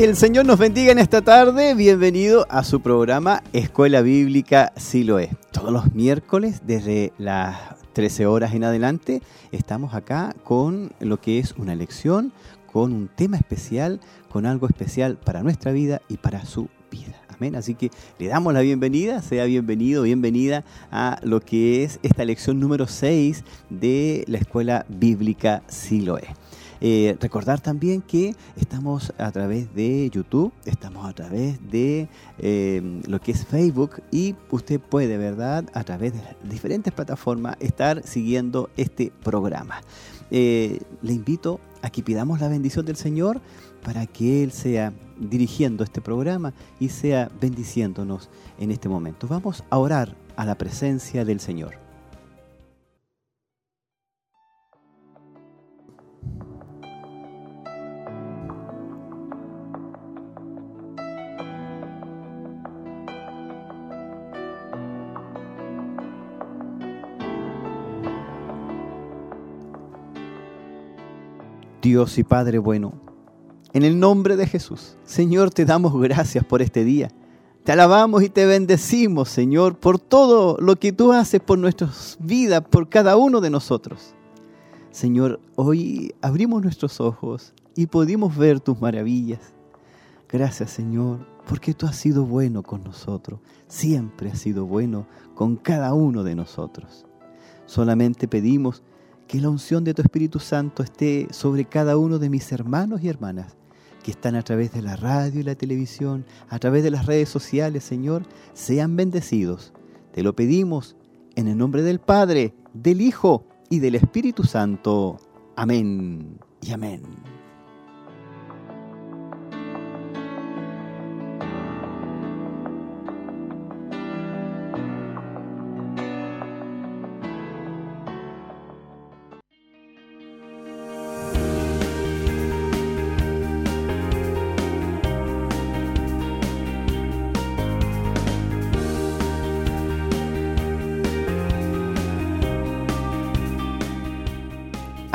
Que el Señor nos bendiga en esta tarde. Bienvenido a su programa Escuela Bíblica Siloé. Todos los miércoles, desde las 13 horas en adelante, estamos acá con lo que es una lección, con un tema especial, con algo especial para nuestra vida y para su vida. Amén. Así que le damos la bienvenida, sea bienvenido, bienvenida a lo que es esta lección número 6 de la Escuela Bíblica Siloé. Eh, recordar también que estamos a través de YouTube, estamos a través de eh, lo que es Facebook y usted puede, ¿verdad?, a través de las diferentes plataformas estar siguiendo este programa. Eh, le invito a que pidamos la bendición del Señor para que Él sea dirigiendo este programa y sea bendiciéndonos en este momento. Vamos a orar a la presencia del Señor. Dios y Padre bueno, en el nombre de Jesús, Señor, te damos gracias por este día. Te alabamos y te bendecimos, Señor, por todo lo que tú haces por nuestras vidas, por cada uno de nosotros. Señor, hoy abrimos nuestros ojos y pudimos ver tus maravillas. Gracias, Señor, porque tú has sido bueno con nosotros. Siempre has sido bueno con cada uno de nosotros. Solamente pedimos que la unción de tu Espíritu Santo esté sobre cada uno de mis hermanos y hermanas que están a través de la radio y la televisión, a través de las redes sociales, Señor, sean bendecidos. Te lo pedimos en el nombre del Padre, del Hijo y del Espíritu Santo. Amén y amén.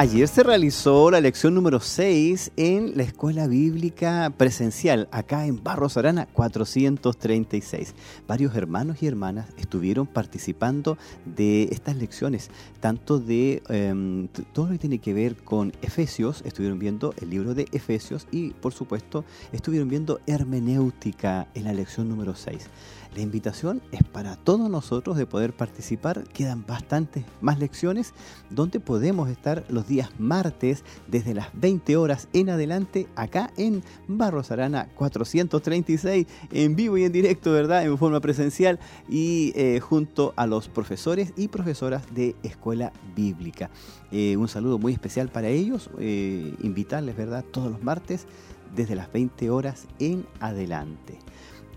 Ayer se realizó la lección número 6 en la escuela bíblica presencial, acá en Barros Arana 436. Varios hermanos y hermanas estuvieron participando de estas lecciones, tanto de em, todo lo que tiene que ver con Efesios, estuvieron viendo el libro de Efesios y por supuesto estuvieron viendo hermenéutica en la lección número 6. La invitación es para todos nosotros de poder participar. Quedan bastantes más lecciones donde podemos estar los días martes desde las 20 horas en adelante acá en Barros Arana 436 en vivo y en directo, ¿verdad? En forma presencial y eh, junto a los profesores y profesoras de escuela bíblica. Eh, un saludo muy especial para ellos. Eh, invitarles, ¿verdad? Todos los martes desde las 20 horas en adelante.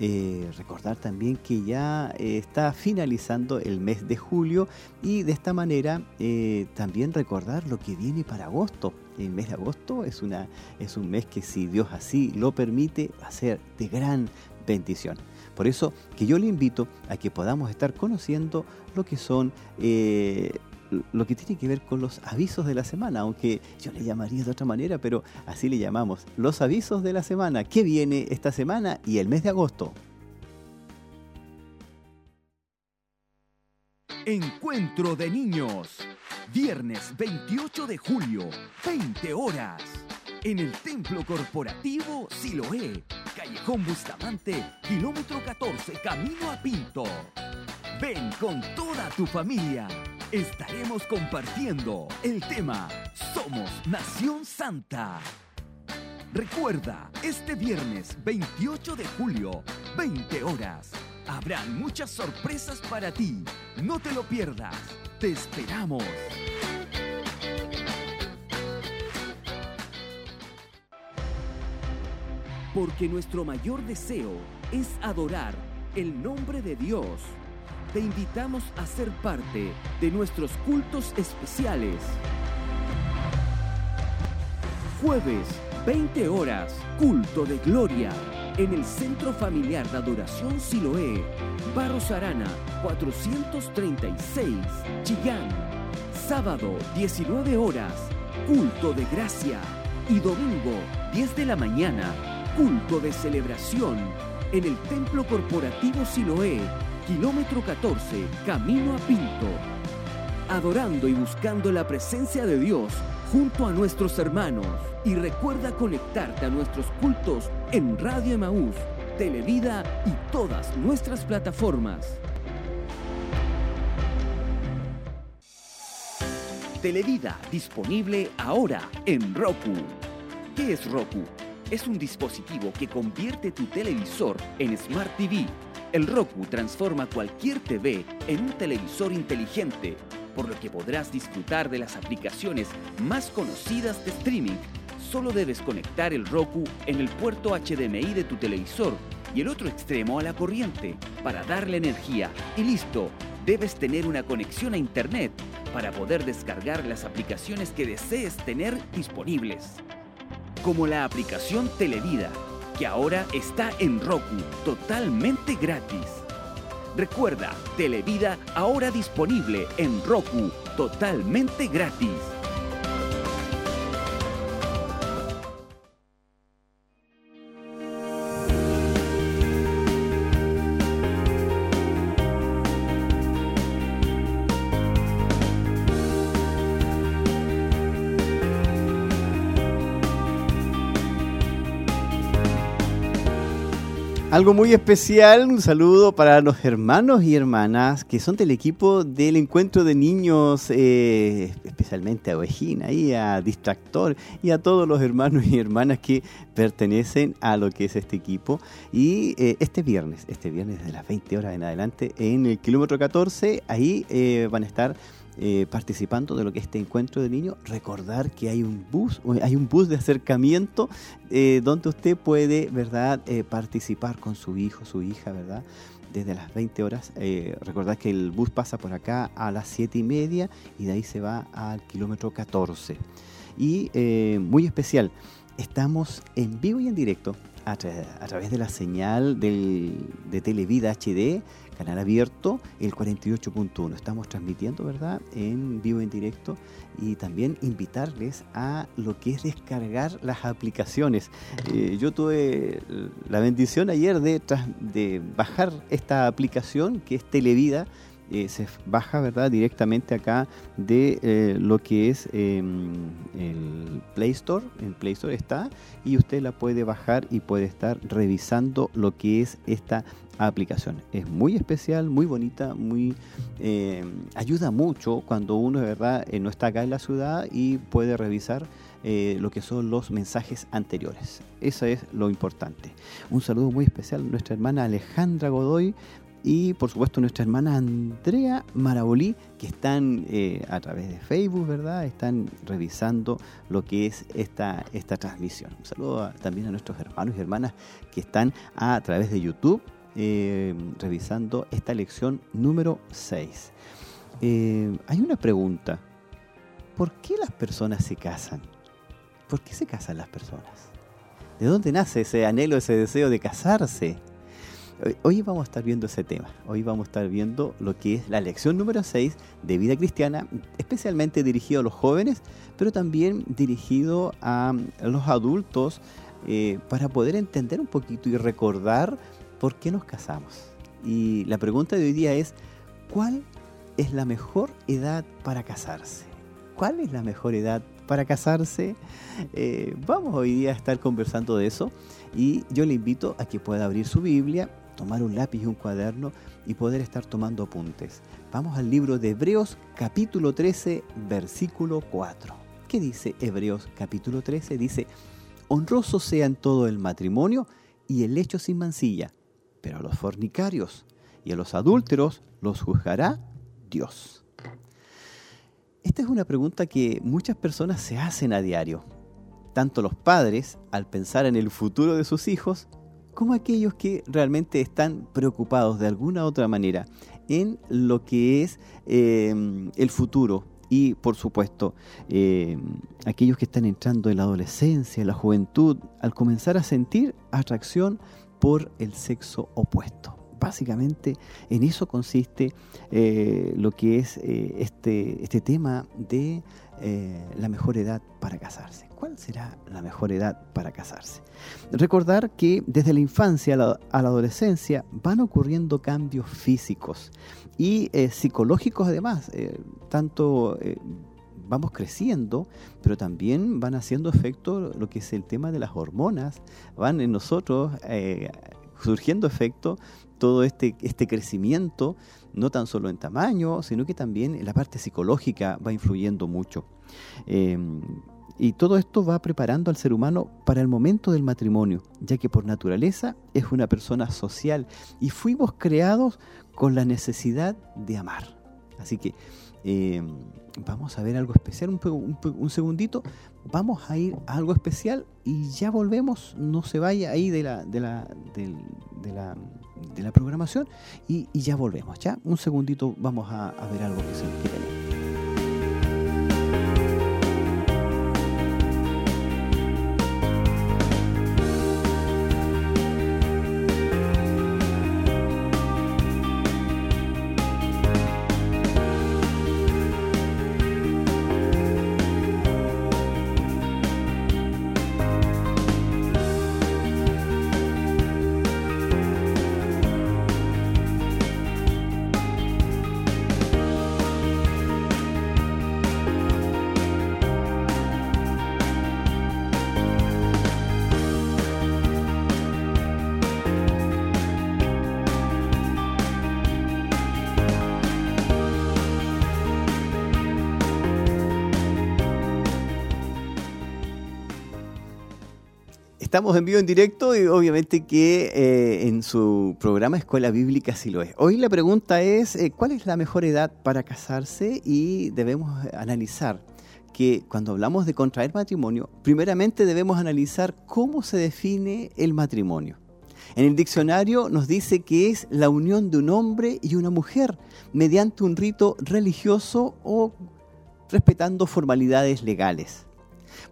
Eh, recordar también que ya eh, está finalizando el mes de julio y de esta manera eh, también recordar lo que viene para agosto. El mes de agosto es, una, es un mes que si Dios así lo permite va a ser de gran bendición. Por eso que yo le invito a que podamos estar conociendo lo que son lo que tiene que ver con los avisos de la semana, aunque yo le llamaría de otra manera, pero así le llamamos, los avisos de la semana. ¿Qué viene esta semana y el mes de agosto? Encuentro de niños. Viernes 28 de julio, 20 horas. En el Templo Corporativo Siloé, Callejón Bustamante, kilómetro 14, camino a Pinto. Ven con toda tu familia estaremos compartiendo el tema Somos Nación Santa. Recuerda, este viernes 28 de julio, 20 horas, habrán muchas sorpresas para ti. No te lo pierdas. Te esperamos. Porque nuestro mayor deseo es adorar el nombre de Dios te invitamos a ser parte de nuestros cultos especiales. Jueves, 20 horas, culto de gloria, en el Centro Familiar de Adoración Siloé, Barros Arana, 436, Chillán. Sábado, 19 horas, culto de gracia. Y domingo, 10 de la mañana, culto de celebración en el Templo Corporativo Siloé, kilómetro 14, camino a Pinto. Adorando y buscando la presencia de Dios junto a nuestros hermanos. Y recuerda conectarte a nuestros cultos en Radio Emaús, Televida y todas nuestras plataformas. Televida disponible ahora en Roku. ¿Qué es Roku? Es un dispositivo que convierte tu televisor en Smart TV. El Roku transforma cualquier TV en un televisor inteligente, por lo que podrás disfrutar de las aplicaciones más conocidas de streaming. Solo debes conectar el Roku en el puerto HDMI de tu televisor y el otro extremo a la corriente para darle energía y listo. Debes tener una conexión a Internet para poder descargar las aplicaciones que desees tener disponibles como la aplicación Televida, que ahora está en Roku totalmente gratis. Recuerda, Televida ahora disponible en Roku totalmente gratis. Algo muy especial, un saludo para los hermanos y hermanas que son del equipo del encuentro de niños, eh, especialmente a Ovejina y a Distractor y a todos los hermanos y hermanas que pertenecen a lo que es este equipo. Y eh, este viernes, este viernes de las 20 horas en adelante, en el kilómetro 14, ahí eh, van a estar eh, participando de lo que es este encuentro de niños, recordar que hay un bus, hay un bus de acercamiento eh, donde usted puede, ¿verdad?, eh, participar con su hijo, su hija, ¿verdad? Desde las 20 horas. recordar que el bus pasa por acá a las 7 y media y de ahí se va al kilómetro 14. Y muy especial, estamos en vivo y en directo a, través de la señal de Televida HD canal abierto, el 48.1. Estamos transmitiendo, ¿verdad?, en vivo, en directo, y también invitarles a lo que es descargar las aplicaciones. Eh, yo tuve la bendición ayer de, de bajar esta aplicación que es Televida, eh, se baja verdad directamente acá de eh, lo que es em, el Play Store en Play Store está y usted la puede bajar y puede estar revisando lo que es esta aplicación es muy especial muy bonita muy em, ayuda mucho cuando uno de verdad eh, no está acá en la ciudad y puede revisar lo que son los mensajes anteriores. Eso es lo importante. Un saludo muy especial a nuestra hermana Alejandra Godoy y por supuesto nuestra hermana Andrea Marabolí, que están eh, a través de Facebook, ¿verdad? Están revisando lo que es esta, esta transmisión. Un saludo también a nuestros hermanos y hermanas que están a través de YouTube eh, revisando esta lección número 6. Eh, hay una pregunta. ¿Por qué las personas se casan? ¿Por qué se casan las personas? ¿De dónde nace ese anhelo, ese deseo de casarse? Hoy vamos a estar viendo ese tema. Hoy vamos a estar viendo lo que es la lección número 6 de vida cristiana, especialmente dirigido a los jóvenes, pero también dirigido a los adultos eh, para poder entender un poquito y recordar por qué nos casamos. Y la pregunta de hoy día es, ¿cuál es la mejor edad para casarse? ¿Cuál es la mejor edad para casarse? Eh, vamos hoy día a estar conversando de eso y yo le invito a que pueda abrir su Biblia tomar un lápiz y un cuaderno y poder estar tomando apuntes. Vamos al libro de Hebreos capítulo 13, versículo 4. ¿Qué dice Hebreos capítulo 13? Dice, honroso sea en todo el matrimonio y el hecho sin mancilla, pero a los fornicarios y a los adúlteros los juzgará Dios. Esta es una pregunta que muchas personas se hacen a diario. Tanto los padres, al pensar en el futuro de sus hijos, como aquellos que realmente están preocupados de alguna u otra manera en lo que es em, el futuro y por supuesto em, aquellos que están entrando en la adolescencia, en la juventud, al comenzar a sentir atracción por el sexo opuesto. Básicamente en eso consiste eh, lo que es eh, este, este tema de eh, la mejor edad para casarse. ¿Cuál será la mejor edad para casarse? Recordar que desde la infancia a la, adolescencia van ocurriendo cambios físicos y psicológicos además, tanto vamos creciendo, pero también van haciendo efecto lo que es el tema de las hormonas, van en nosotros surgiendo efecto todo este, este crecimiento, no tan solo en tamaño, sino que también en la parte psicológica va influyendo mucho. Em, y todo esto va preparando al ser humano para el momento del matrimonio, ya que por naturaleza es una persona social y fuimos creados con la necesidad de amar. Así que em, vamos a ver algo especial, un, segundito, vamos a ir a algo especial y ya volvemos, no se vaya ahí de la, de la, de, la, de la programación y, ya volvemos, ya un segundito vamos a, ver algo que, se, que Estamos en vivo en directo y obviamente que eh, en su programa Escuela Bíblica sí lo es. Hoy la pregunta es, eh, ¿cuál es la mejor edad para casarse? Y debemos analizar que cuando hablamos de contraer matrimonio, primeramente debemos analizar cómo se define el matrimonio. En el diccionario nos dice que es la unión de un hombre y una mujer mediante un rito religioso o respetando formalidades legales.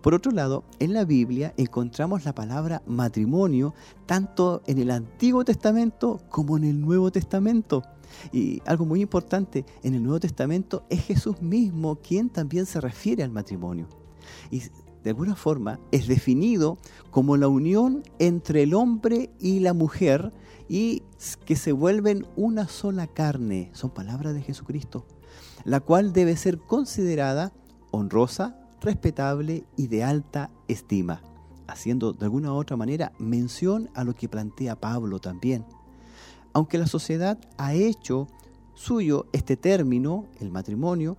Por otro lado, en la Biblia encontramos la palabra matrimonio tanto en el Antiguo Testamento como en el Nuevo Testamento. Y algo muy importante, en el Nuevo Testamento es Jesús mismo quien también se refiere al matrimonio. Y de alguna forma es definido como la unión entre el hombre y la mujer y que se vuelven una sola carne. Son palabras de Jesucristo, la cual debe ser considerada honrosa, respetable y de alta estima, haciendo de alguna u otra manera mención a lo que plantea Pablo también. Aunque la sociedad ha hecho suyo este término, el matrimonio,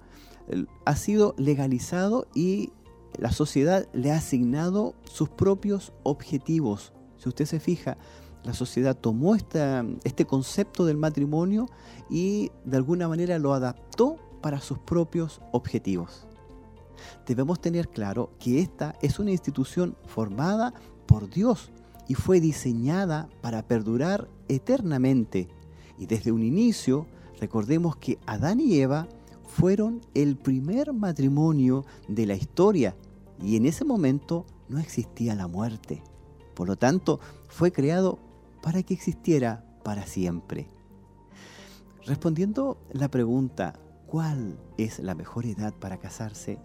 ha sido legalizado y la sociedad le ha asignado sus propios objetivos. Si usted se fija, la sociedad tomó este concepto del matrimonio y de alguna manera lo adaptó para sus propios objetivos debemos tener claro que esta es una institución formada por Dios y fue diseñada para perdurar eternamente. Y desde un inicio, recordemos que Adán y Eva fueron el primer matrimonio de la historia y en ese momento no existía la muerte. Por lo tanto, fue creado para que existiera para siempre. Respondiendo la pregunta, ¿cuál es la mejor edad para casarse?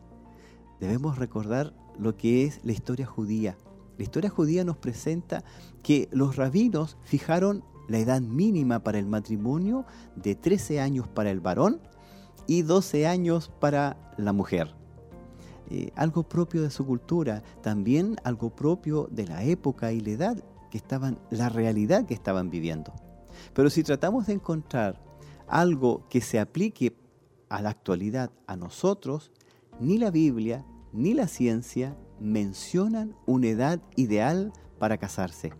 Debemos recordar lo que es la historia judía. La historia judía nos presenta que los rabinos fijaron la edad mínima para el matrimonio de 13 años para el varón y 12 años para la mujer. Eh, algo propio de su cultura, también algo propio de la época y la edad que estaban, la realidad que estaban viviendo. Pero si tratamos de encontrar algo que se aplique a la actualidad a nosotros, ni la Biblia ni la ciencia mencionan una edad ideal para casarse.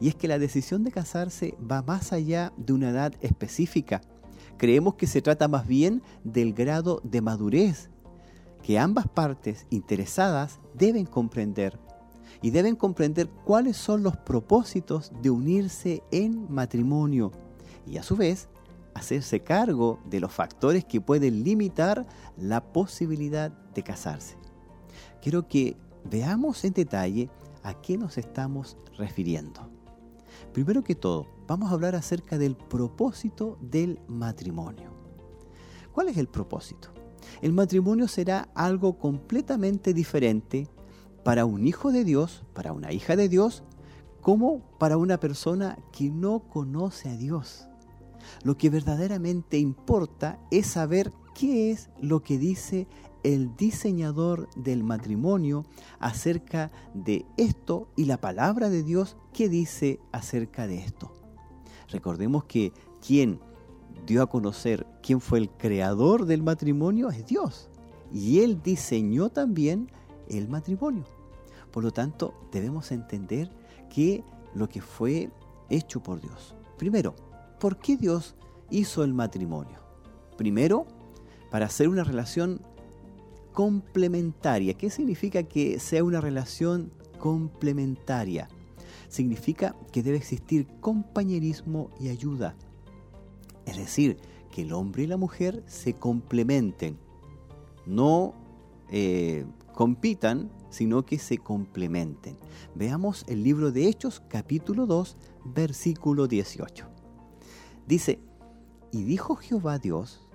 Y es que la decisión de casarse va más allá de una edad específica. Creemos que se trata más bien del grado de madurez que ambas partes interesadas deben comprender y deben comprender cuáles son los propósitos de unirse en matrimonio y a su vez hacerse cargo de los factores que pueden limitar la posibilidad de casarse quiero que veamos en detalle a qué nos estamos refiriendo. Primero que todo, vamos a hablar acerca del propósito del matrimonio. ¿Cuál es el propósito? El matrimonio será algo completamente diferente para un hijo de Dios, para una hija de Dios, como para una persona que no conoce a Dios. Lo que verdaderamente importa es saber qué es lo que dice el diseñador del matrimonio acerca de esto y la palabra de Dios que dice acerca de esto. Recordemos que quien dio a conocer quién fue el creador del matrimonio es Dios. Y Él diseñó también el matrimonio. Por lo tanto, debemos entender que lo que fue hecho por Dios. Primero, ¿por qué Dios hizo el matrimonio? Primero, para hacer una relación complementaria. ¿Qué significa que sea una relación complementaria? Significa que debe existir compañerismo y ayuda. Es decir, que el hombre y la mujer se complementen. No eh, compitan, sino que se complementen. Veamos el libro de Hechos, capítulo 2, versículo 18. Dice, y dijo Jehová Dios,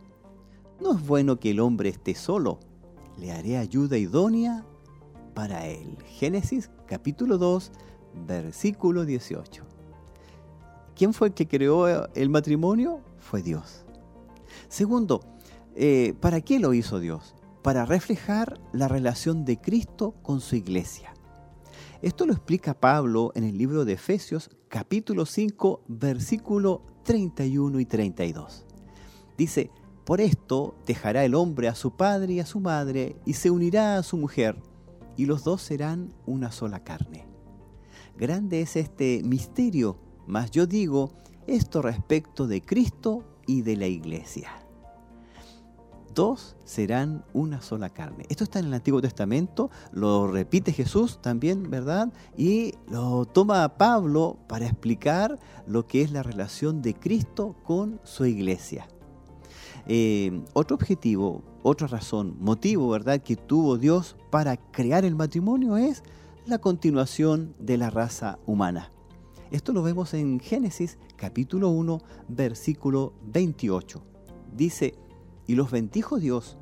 no es bueno que el hombre esté solo, le haré ayuda idónea para él. Génesis capítulo 2, versículo 18. ¿Quién fue el que creó el matrimonio? Fue Dios. Segundo, eh, ¿para qué lo hizo Dios? Para reflejar la relación de Cristo con su iglesia. Esto lo explica Pablo en el libro de Efesios capítulo 5 versículo 31 y 32. Dice, por esto dejará el hombre a su padre y a su madre y se unirá a su mujer, y los dos serán una sola carne. Grande es este misterio, mas yo digo esto respecto de Cristo y de la iglesia. Dos serán una sola carne. Esto está en el Antiguo Testamento, lo repite Jesús también, ¿verdad? Y lo toma Pablo para explicar lo que es la relación de Cristo con su iglesia. Eh, otro objetivo, otra razón, motivo, ¿verdad?, que tuvo Dios para crear el matrimonio es la continuación de la raza humana. Esto lo vemos en Génesis capítulo 1, versículo 28. Dice, y los bendijo Dios,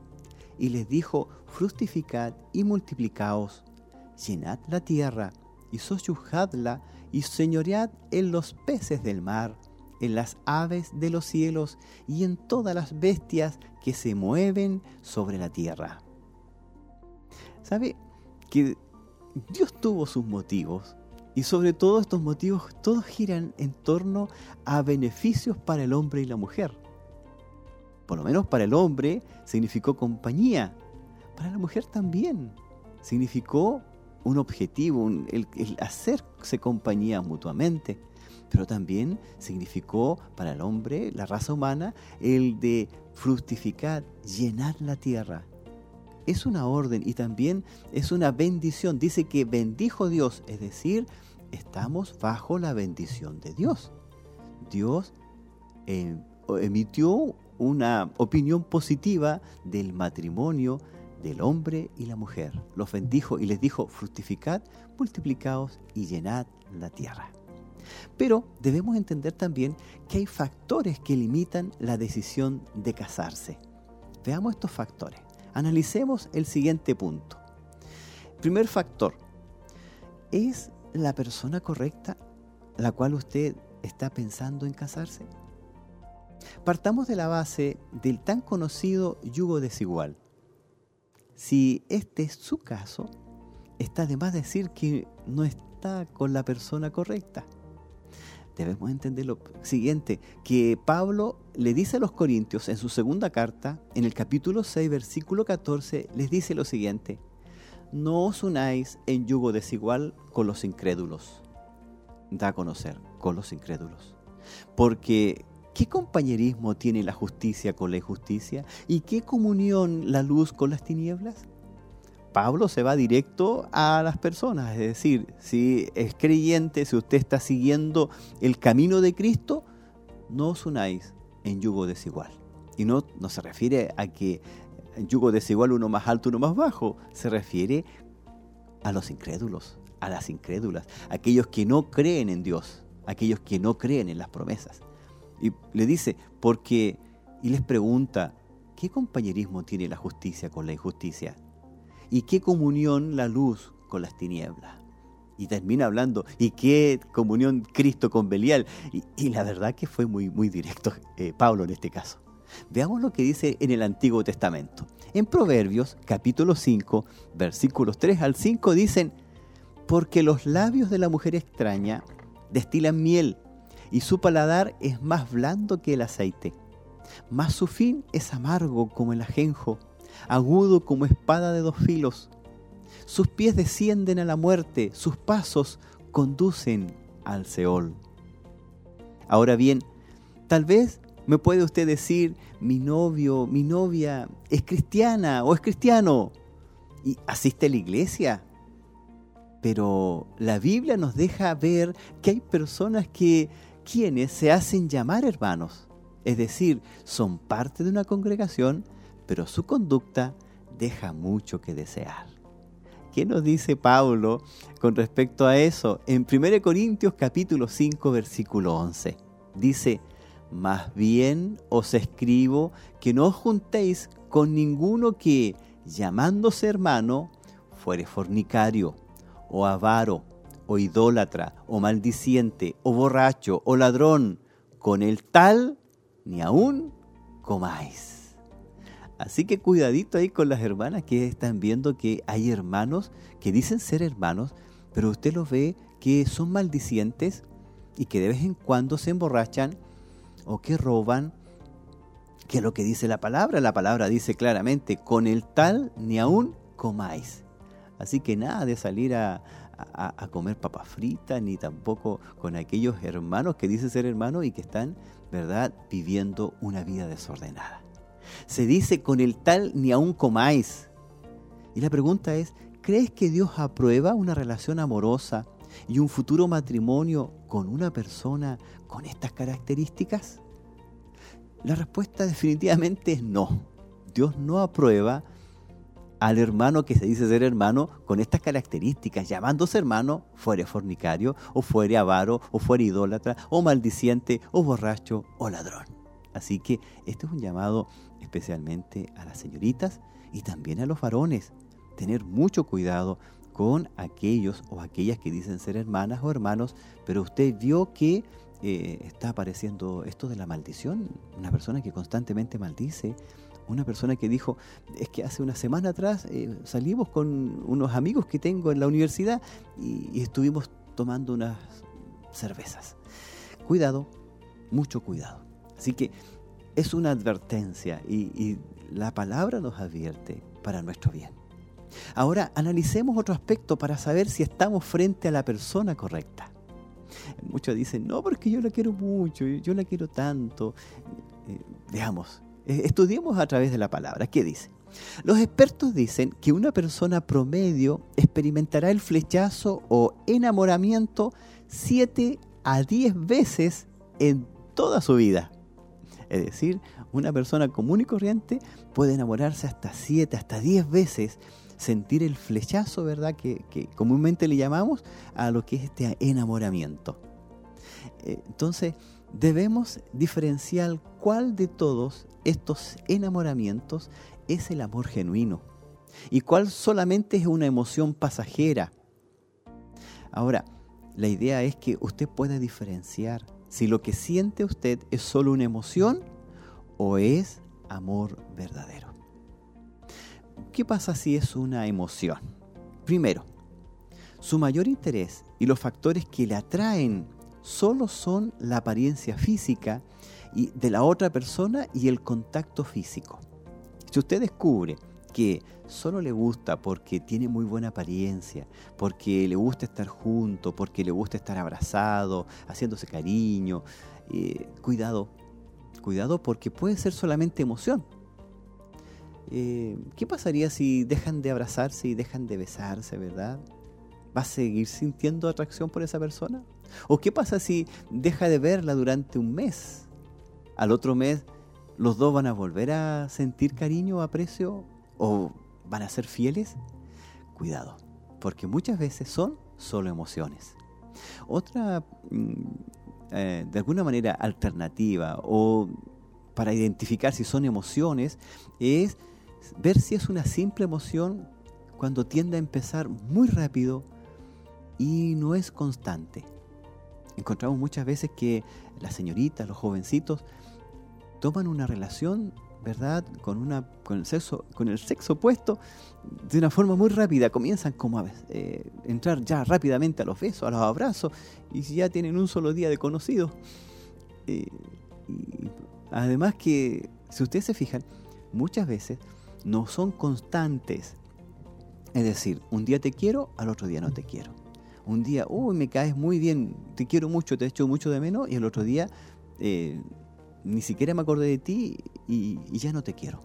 y les dijo, fructificad y multiplicaos, llenad la tierra, y sojuzgadla, y señoread en los peces del mar, en las aves de los cielos y en todas las bestias que se mueven sobre la tierra. ¿Sabe que Dios tuvo sus motivos? Y sobre todo estos motivos todos giran en torno a beneficios para el hombre y la mujer. Por lo menos para el hombre significó compañía, para la mujer también significó un objetivo, el hacerse compañía mutuamente pero también significó para el hombre, la raza humana, el de fructificar, llenar la tierra. Es una orden y también es una bendición. Dice que bendijo Dios, es decir, estamos bajo la bendición de Dios. Dios eh, emitió una opinión positiva del matrimonio del hombre y la mujer. Los bendijo y les dijo, fructificad, multiplicaos y llenad la tierra. Pero debemos entender también que hay factores que limitan la decisión de casarse. Veamos estos factores. Analicemos el siguiente punto. Primer factor, ¿es la persona correcta la cual usted está pensando en casarse? Partamos de la base del tan conocido yugo desigual. Si este es su caso, está de más decir que no está con la persona correcta debemos entender lo siguiente, que Pablo le dice a los Corintios en su segunda carta, en el capítulo 6, versículo 14, les dice lo siguiente, no os unáis en yugo desigual con los incrédulos. Da a conocer, con los incrédulos. Porque, ¿qué compañerismo tiene la justicia con la injusticia? ¿Y qué comunión la luz con las tinieblas? Pablo se va directo a las personas, es decir, si es creyente, si usted está siguiendo el camino de Cristo, no os unáis en yugo desigual. Y no, no se refiere a que yugo desigual uno más alto, uno más bajo, se refiere a los incrédulos, a las incrédulas, aquellos que no creen en Dios, aquellos que no creen en las promesas. Y le dice, porque, y les pregunta, ¿qué compañerismo tiene la justicia con la injusticia? ¿Y qué comunión la luz con las tinieblas? Y termina hablando, ¿y qué comunión Cristo con Belial? Y, la verdad que fue muy, muy directo eh, Pablo en este caso. Veamos lo que dice en el Antiguo Testamento. En Proverbios capítulo 5, versículos 3 al 5 dicen, porque los labios de la mujer extraña destilan miel y su paladar es más blando que el aceite. Mas su fin es amargo como el ajenjo, agudo como espada de dos filos. Sus pies descienden a la muerte, sus pasos conducen al Seol. Ahora bien, tal vez me puede usted decir, mi novio, mi novia es cristiana o es cristiano y asiste a la iglesia. Pero la Biblia nos deja ver que hay personas que quienes se hacen llamar hermanos, es decir, son parte de una congregación, pero su conducta deja mucho que desear. ¿Qué nos dice Pablo con respecto a eso? En 1 Corintios capítulo 5 versículo 11 dice, más bien os escribo que no os juntéis con ninguno que, llamándose hermano, fuere fornicario, o avaro, o idólatra, o maldiciente, o borracho, o ladrón, con el tal ni aún comáis. Así que cuidadito ahí con las hermanas que están viendo que hay hermanos que dicen ser hermanos, pero usted los ve que son maldicientes y que de vez en cuando se emborrachan o que roban, que es lo que dice la palabra. La palabra dice claramente, con el tal ni aún comáis. Así que nada de salir a, comer papas fritas, ni tampoco con aquellos hermanos que dicen ser hermanos y que están, ¿verdad?, viviendo una vida desordenada. Se dice, con el tal ni aún comáis. Y la pregunta es, ¿crees que Dios aprueba una relación amorosa y un futuro matrimonio con una persona con estas características? La respuesta definitivamente es no. Dios no aprueba al hermano que se dice ser hermano con estas características, llamándose hermano, fuere fornicario, o fuere avaro, o fuere idólatra, o maldiciente, o borracho, o ladrón. Así que este es un llamado especialmente a las señoritas y también a los varones. Tener mucho cuidado con aquellos o aquellas que dicen ser hermanas o hermanos, pero usted vio que eh, está apareciendo esto de la maldición, una persona que constantemente maldice, una persona que dijo, es que hace una semana atrás eh, salimos con unos amigos que tengo en la universidad y, estuvimos tomando unas cervezas. Cuidado, mucho cuidado. Así que es una advertencia y la palabra nos advierte para nuestro bien. Ahora analicemos otro aspecto para saber si estamos frente a la persona correcta. Muchos dicen, no, porque yo la quiero mucho, yo la quiero tanto. Eh, estudiemos a través de la palabra. ¿Qué dice? Los expertos dicen que una persona promedio experimentará el flechazo o enamoramiento 7 a 10 veces en toda su vida. Es decir, una persona común y corriente puede enamorarse hasta 7, hasta 10 veces sentir el flechazo, ¿verdad? Que, comúnmente le llamamos a lo que es este enamoramiento. Eh, entonces, debemos diferenciar cuál de todos estos enamoramientos es el amor genuino y cuál solamente es una emoción pasajera. Ahora, la idea es que usted pueda diferenciar si lo que siente usted es solo una emoción o es amor verdadero. ¿Qué pasa si es una emoción? Primero, su mayor interés y los factores que le atraen solo son la apariencia física y de la otra persona y el contacto físico. Si usted descubre que solo le gusta porque tiene muy buena apariencia, porque le gusta estar junto, porque le gusta estar abrazado, haciéndose cariño, eh, cuidado, cuidado porque puede ser solamente emoción. Eh, ¿qué pasaría si dejan de abrazarse y dejan de besarse, verdad? ¿Va a seguir sintiendo atracción por esa persona? ¿O qué pasa si deja de verla durante un mes? Al otro mes, ¿los dos van a volver a sentir cariño aprecio? ¿O van a ser fieles? Cuidado, porque muchas veces son solo emociones. Otra, mm, eh, de alguna manera, alternativa o para identificar si son emociones es ver si es una simple emoción cuando tiende a empezar muy rápido y no es constante. Encontramos muchas veces que las señoritas, los jovencitos, toman una relación, ¿verdad?, con, una, con, el, sexo, con el sexo opuesto de una forma muy rápida. Comienzan como a eh, entrar ya rápidamente a los besos, a los abrazos, y ya tienen un solo día de conocido. Eh, y además que, si ustedes se fijan, muchas veces no son constantes. Es decir, un día te quiero, al otro día no te quiero. Un día, uy, me caes muy bien, te quiero mucho, te echo mucho de menos, y el otro día eh, ni siquiera me acordé de ti y, ya no te quiero.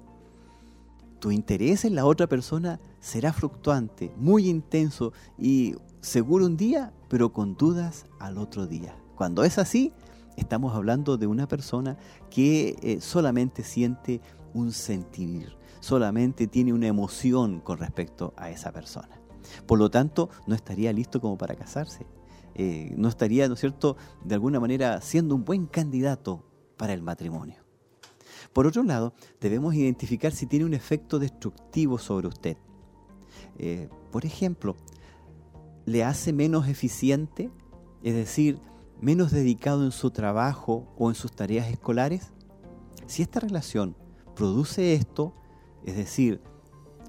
Tu interés en la otra persona será fluctuante, muy intenso y seguro un día, pero con dudas al otro día. Cuando es así, estamos hablando de una persona que eh, solamente siente un sentir, solamente tiene una emoción con respecto a esa persona. Por lo tanto, no estaría listo como para casarse. Eh, no estaría, ¿no es cierto?, de alguna manera siendo un buen candidato para el matrimonio. Por otro lado, debemos identificar si tiene un efecto destructivo sobre usted. Eh, por ejemplo, ¿le hace menos eficiente? Es decir, menos dedicado en su trabajo o en sus tareas escolares? Si esta relación produce esto, es decir,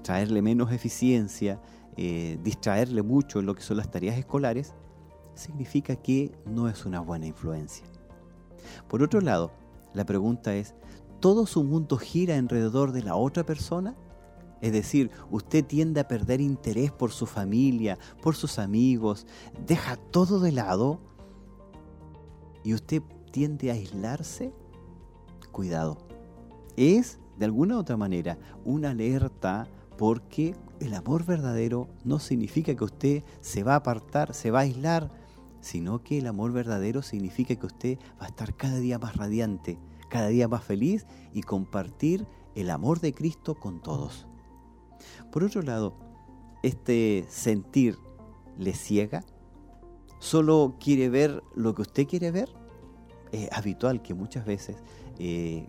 traerle menos eficiencia, eh, distraerle mucho en lo que son las tareas escolares, significa que no es una buena influencia. Por otro lado, la pregunta es, ¿todo su mundo gira alrededor de la otra persona? Es decir, usted tiende a perder interés por su familia, por sus amigos, deja todo de lado y usted tiende a aislarse. Cuidado. Es de alguna u otra manera una alerta porque el amor verdadero no significa que usted se va a apartar, se va a aislar, sino que el amor verdadero significa que usted va a estar cada día más radiante, cada día más feliz y compartir el amor de Cristo con todos. Por otro lado, este sentir le ciega, solo quiere ver lo que usted quiere ver. Es habitual que muchas veces eh,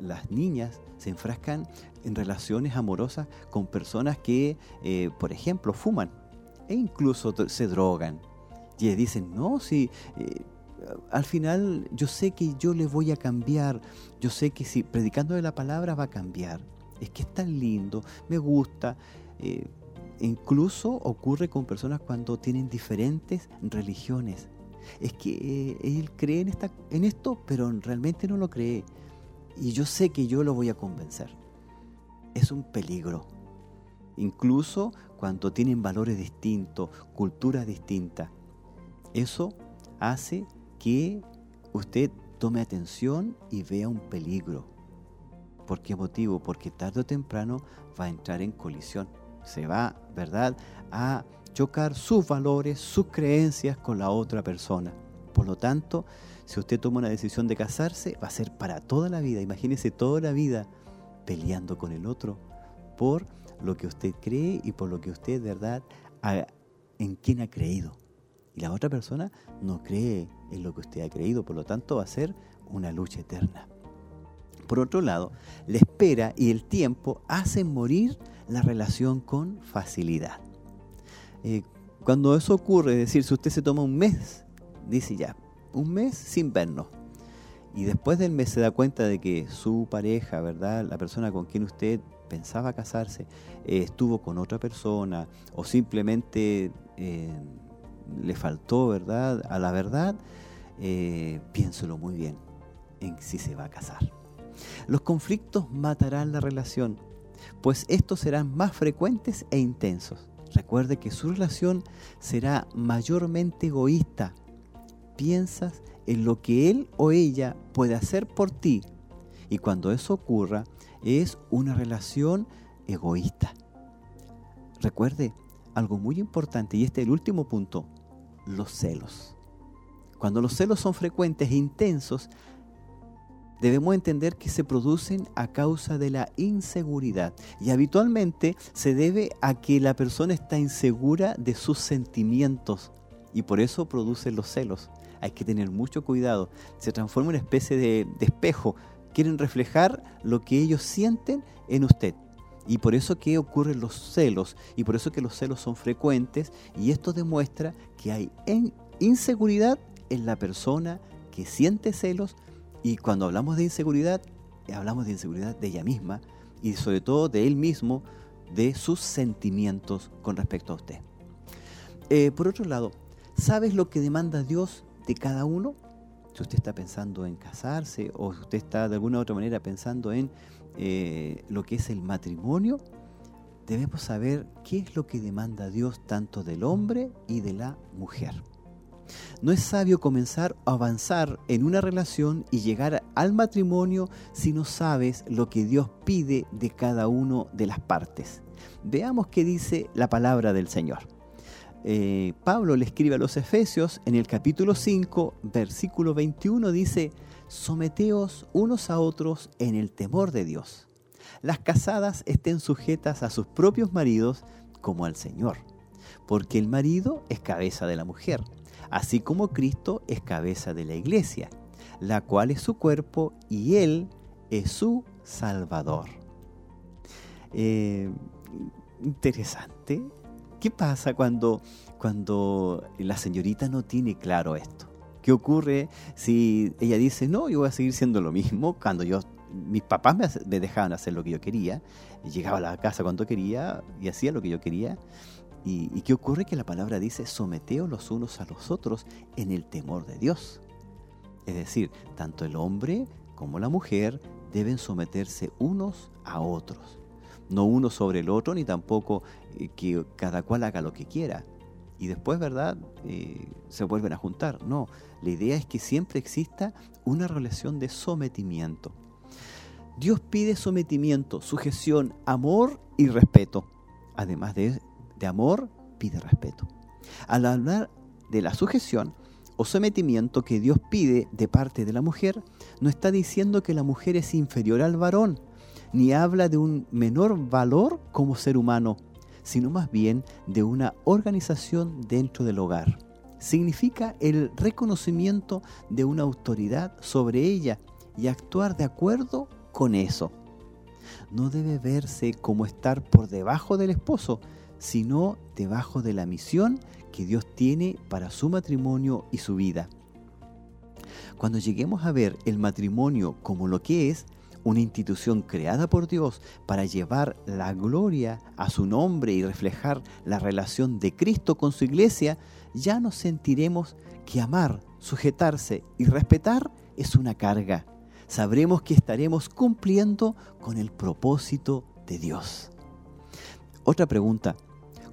las niñas se enfrascan en relaciones amorosas con personas que, eh, por ejemplo, fuman e incluso se drogan. Y dicen, no, si eh, al final yo sé que yo le voy a cambiar, yo sé que si predicando de la palabra va a cambiar. Es que es tan lindo, me gusta. incluso ocurre con personas cuando tienen diferentes religiones es que eh, él cree en, esta, en esto, pero realmente no lo cree. Y yo sé que yo lo voy a convencer. Es un peligro. Incluso cuando tienen valores distintos, culturas distintas. Eso hace que usted tome atención y vea un peligro. ¿Por qué motivo? Porque tarde o temprano va a entrar en colisión. Se va, ¿verdad?, a chocar sus valores, sus creencias con la otra persona. Por lo tanto, si usted toma una decisión de casarse, va a ser para toda la vida. Imagínese toda la vida peleando con el otro por lo que usted cree y por lo que usted, verdad, en quien ha creído. Y la otra persona no cree en lo que usted ha creído, por lo tanto va a ser una lucha eterna. Por otro lado, la espera y el tiempo hacen morir la relación con facilidad. Eh, cuando eso ocurre, es decir, si usted se toma un mes, dice ya, un mes sin vernos, y después del mes se da cuenta de que su pareja, ¿verdad? La persona con quien usted pensaba casarse, eh, estuvo con otra persona, o simplemente eh, le faltó, ¿verdad? A la verdad, piénselo muy bien en si se va a casar. Los conflictos matarán la relación, pues estos serán más frecuentes e intensos. Recuerde que su relación será mayormente egoísta. Piensas en lo que él o ella puede hacer por ti. Y cuando eso ocurra, es una relación egoísta. Recuerde algo muy importante, y este es el último punto, los celos. Cuando los celos son frecuentes e intensos, debemos entender que se producen a causa de la inseguridad y habitualmente se debe a que la persona está insegura de sus sentimientos y por eso producen los celos. Hay que tener mucho cuidado. Se transforma en una especie de, de espejo. Quieren reflejar lo que ellos sienten en usted. Y por eso que ocurren los celos, y por eso que los celos son frecuentes, y esto demuestra que hay inseguridad en la persona que siente celos, y cuando hablamos de inseguridad, hablamos de inseguridad de ella misma, y sobre todo de él mismo, de sus sentimientos con respecto a usted. Eh, por otro lado, ¿sabes lo que demanda Dios de cada uno? Si usted está pensando en casarse o si usted está de alguna otra manera pensando en eh, lo que es el matrimonio, debemos saber qué es lo que demanda Dios tanto del hombre y de la mujer. No es sabio comenzar a avanzar en una relación y llegar al matrimonio si no sabes lo que Dios pide de cada una de las partes. Veamos qué dice la palabra del Señor. Eh, Pablo le escribe a los Efesios en el capítulo 5, versículo 21, dice, someteos unos a otros en el temor de Dios. Las casadas estén sujetas a sus propios maridos como al Señor, porque el marido es cabeza de la mujer, así como Cristo es cabeza de la iglesia, la cual es su cuerpo y Él es su Salvador. Eh, interesante. ¿Qué pasa cuando, cuando la señorita no tiene claro esto? ¿Qué ocurre si ella dice, no, yo voy a seguir siendo lo mismo cuando yo, mis papás me, dejaban hacer lo que yo quería, llegaba a la casa cuando quería y hacía lo que yo quería? ¿Y, y qué ocurre? Que la palabra dice, someteos los unos a los otros en el temor de Dios. Es decir, tanto el hombre como la mujer deben someterse unos a otros. No uno sobre el otro, ni tampoco que cada cual haga lo que quiera, y después, ¿verdad?, eh, se vuelven a juntar. No, la idea es que siempre exista una relación de sometimiento. Dios pide sometimiento, sujeción, amor y respeto. Además de, de amor, pide respeto. Al hablar de la sujeción o sometimiento que Dios pide de parte de la mujer, no está diciendo que la mujer es inferior al varón, ni habla de un menor valor como ser humano sino más bien de una organización dentro del hogar. Significa el reconocimiento de una autoridad sobre ella y actuar de acuerdo con eso. No debe verse como estar por debajo del esposo, sino debajo de la misión que Dios tiene para su matrimonio y su vida. Cuando lleguemos a ver el matrimonio como lo que es, una institución creada por Dios para llevar la gloria a su nombre y reflejar la relación de Cristo con su iglesia, ya nos sentiremos que amar, sujetarse y respetar es una carga. Sabremos que estaremos cumpliendo con el propósito de Dios. Otra pregunta,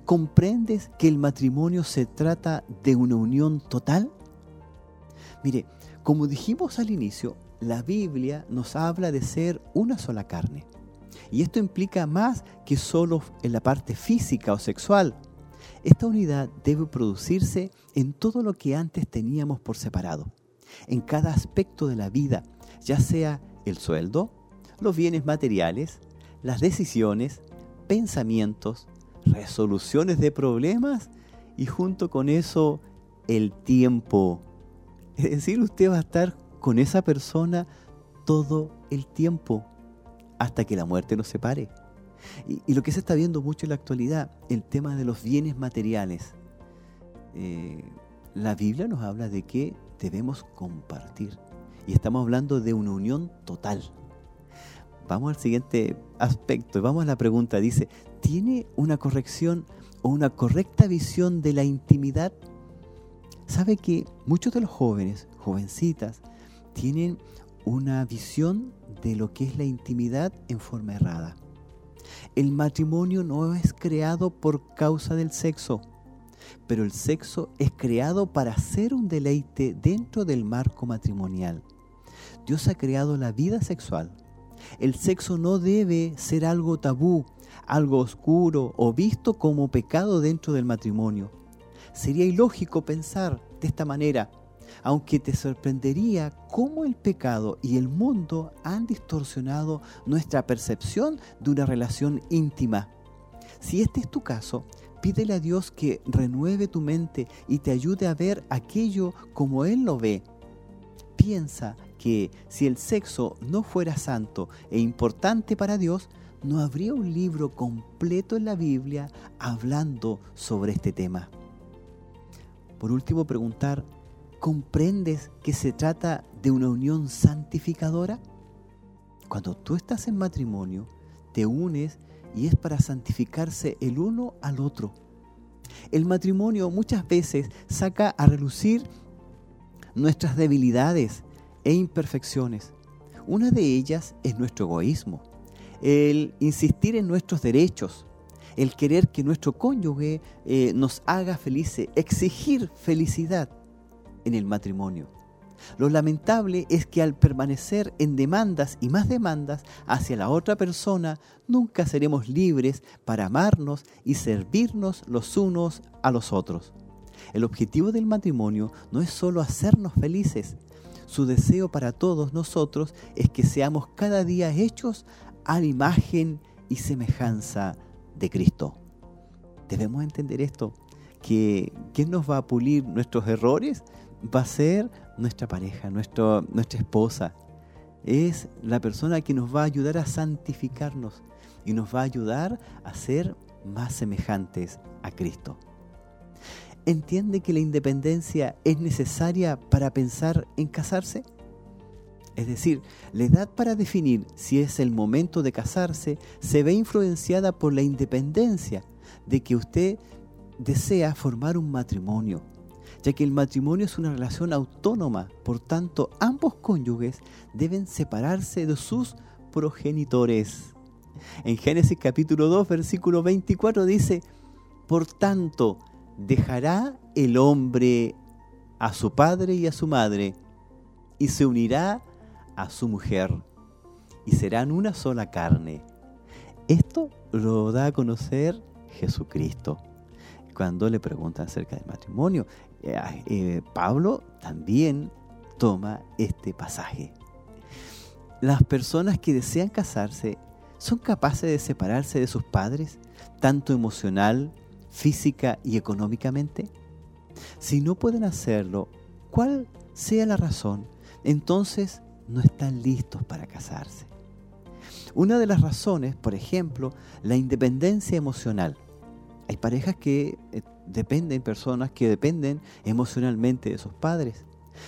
¿comprendes que el matrimonio se trata de una unión total? Mire, como dijimos al inicio, la Biblia nos habla de ser una sola carne. Y esto implica más que solo en la parte física o sexual. Esta unidad debe producirse en todo lo que antes teníamos por separado, en cada aspecto de la vida, ya sea el sueldo, los bienes materiales, las decisiones, pensamientos, resoluciones de problemas y junto con eso el tiempo. Es decir, usted va a estar con esa persona todo el tiempo hasta que la muerte nos separe. Y, lo que se está viendo mucho en la actualidad, el tema de los bienes materiales. Eh, la Biblia nos habla de que debemos compartir. Y estamos hablando de una unión total. Vamos al siguiente aspecto, vamos a la pregunta. Dice, ¿tiene una corrección o una correcta visión de la intimidad? ¿Sabe que muchos de los jóvenes, jovencitas, tienen una visión de lo que es la intimidad en forma errada. El matrimonio no es creado por causa del sexo, pero el sexo es creado para ser un deleite dentro del marco matrimonial. Dios ha creado la vida sexual. El sexo no debe ser algo tabú, algo oscuro o visto como pecado dentro del matrimonio. Sería ilógico pensar de esta manera, aunque te sorprendería cómo el pecado y el mundo han distorsionado nuestra percepción de una relación íntima. Si este es tu caso, Pídele a Dios que renueve tu mente y te ayude a ver aquello como Él lo ve. Piensa que si el sexo no fuera santo e importante para Dios, no habría un libro completo en la Biblia hablando sobre este tema. Por último, preguntar, ¿comprendes que se trata de una unión santificadora? Cuando tú estás en matrimonio, te unes y es para santificarse el uno al otro. El matrimonio muchas veces saca a relucir nuestras debilidades e imperfecciones. Una de ellas es nuestro egoísmo, el insistir en nuestros derechos, el querer que nuestro cónyuge eh, nos haga felices, exigir felicidad en el matrimonio. Lo lamentable es que al permanecer en demandas y más demandas hacia la otra persona, nunca seremos libres para amarnos y servirnos los unos a los otros. El objetivo del matrimonio no es solo hacernos felices. Su deseo para todos nosotros es que seamos cada día hechos a la imagen y semejanza de Cristo. Debemos entender esto, que ¿quién nos va a pulir nuestros errores? Va a ser nuestra pareja, nuestra esposa. Es la persona que nos va a ayudar a santificarnos y nos va a ayudar a ser más semejantes a Cristo. ¿Entiende que la independencia es necesaria para pensar en casarse? Es decir, la edad para definir si es el momento de casarse se ve influenciada por la independencia de que usted desea formar un matrimonio, ya que el matrimonio es una relación autónoma, por tanto ambos cónyuges deben separarse de sus progenitores. En Génesis capítulo 2, versículo 24 dice, por tanto, dejará el hombre a su padre y a su madre, y se unirá a su mujer, y serán una sola carne. Esto lo da a conocer Jesucristo. Cuando le preguntan acerca del matrimonio, eh, eh, Pablo también toma este pasaje. Las personas que desean casarse son capaces de separarse de sus padres, tanto emocional, física y económicamente? Si no pueden hacerlo, cual sea la razón, entonces no están listos para casarse. Una de las razones, por ejemplo, la independencia emocional. Hay parejas que eh, dependen, personas que dependen emocionalmente de sus padres.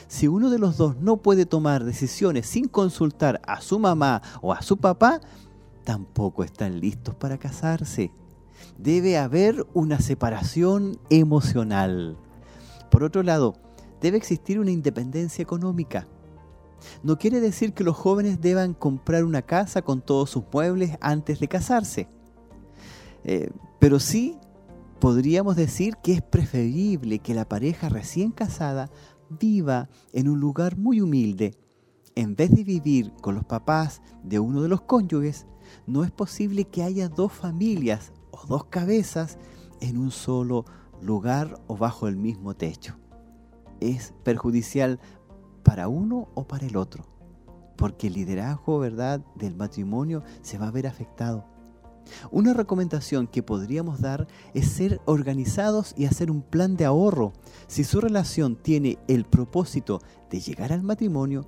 Si uno de los dos no puede tomar decisiones sin consultar a su mamá o a su papá, tampoco están listos para casarse debe haber una separación emocional. Por otro lado, debe existir una independencia económica. No quiere decir que los jóvenes deban comprar una casa con todos sus muebles antes de casarse. Eh, pero sí podríamos decir que es preferible que la pareja recién casada viva en un lugar muy humilde. En vez de vivir con los papás de uno de los cónyuges, no es posible que haya dos familias dos cabezas en un solo lugar o bajo el mismo techo. Es perjudicial para uno o para el otro, porque el liderazgo, ¿verdad?, del matrimonio se va a ver afectado. Una recomendación que podríamos dar es ser organizados y hacer un plan de ahorro. Si su relación tiene el propósito de llegar al matrimonio,